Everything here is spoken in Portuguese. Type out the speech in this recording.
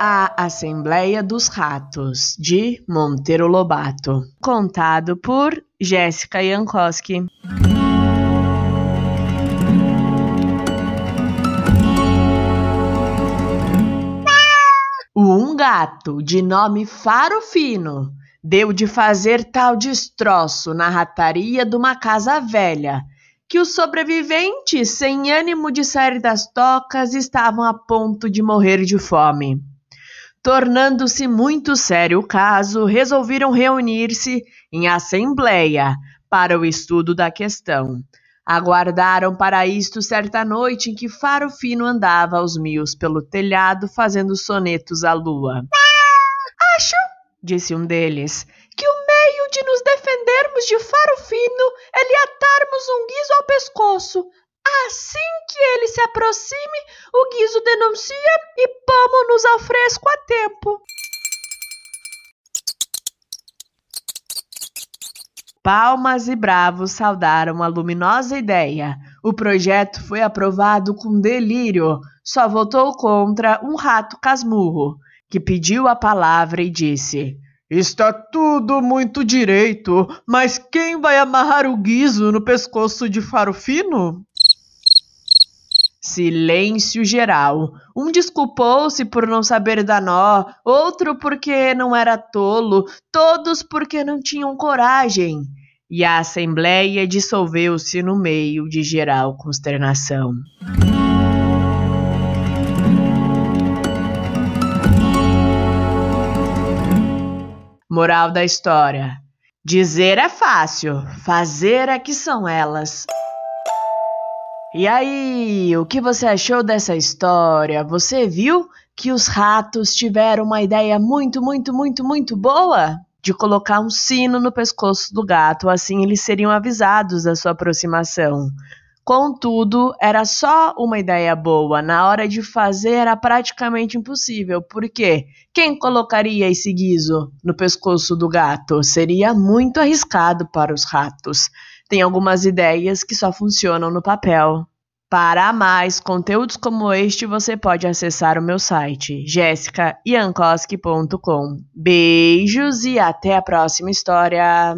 A Assembleia dos Ratos, de Monteiro Lobato. Contado por Jéssica Jankowski. Um gato de nome Faro Fino deu de fazer tal destroço na rataria de uma casa velha que os sobreviventes, sem ânimo de sair das tocas, estavam a ponto de morrer de fome. Tornando-se muito sério o caso, resolveram reunir-se em assembleia para o estudo da questão. Aguardaram para isto certa noite em que Faro Fino andava aos mios pelo telhado fazendo sonetos à lua. Acho, disse um deles, que o meio de nos defendermos de Faro Fino é lhe atarmos um guiso ao pescoço. Assim que ele se aproxime, o guizo denuncia e pomo-nos ao fresco a tempo. Palmas e bravos saudaram a luminosa ideia. O projeto foi aprovado com delírio. Só votou contra um rato casmurro, que pediu a palavra e disse: Está tudo muito direito, mas quem vai amarrar o guizo no pescoço de Faro Fino? Silêncio geral. Um desculpou-se por não saber dar nó, outro porque não era tolo, todos porque não tinham coragem. E a assembleia dissolveu-se no meio de geral consternação. Moral da história: dizer é fácil, fazer é que são elas. E aí, o que você achou dessa história? Você viu que os ratos tiveram uma ideia muito, muito, muito, muito boa? De colocar um sino no pescoço do gato, assim eles seriam avisados da sua aproximação. Contudo, era só uma ideia boa, na hora de fazer era praticamente impossível, porque quem colocaria esse guiso no pescoço do gato? Seria muito arriscado para os ratos tem algumas ideias que só funcionam no papel. Para mais conteúdos como este, você pode acessar o meu site jessicaiankoski.com. Beijos e até a próxima história!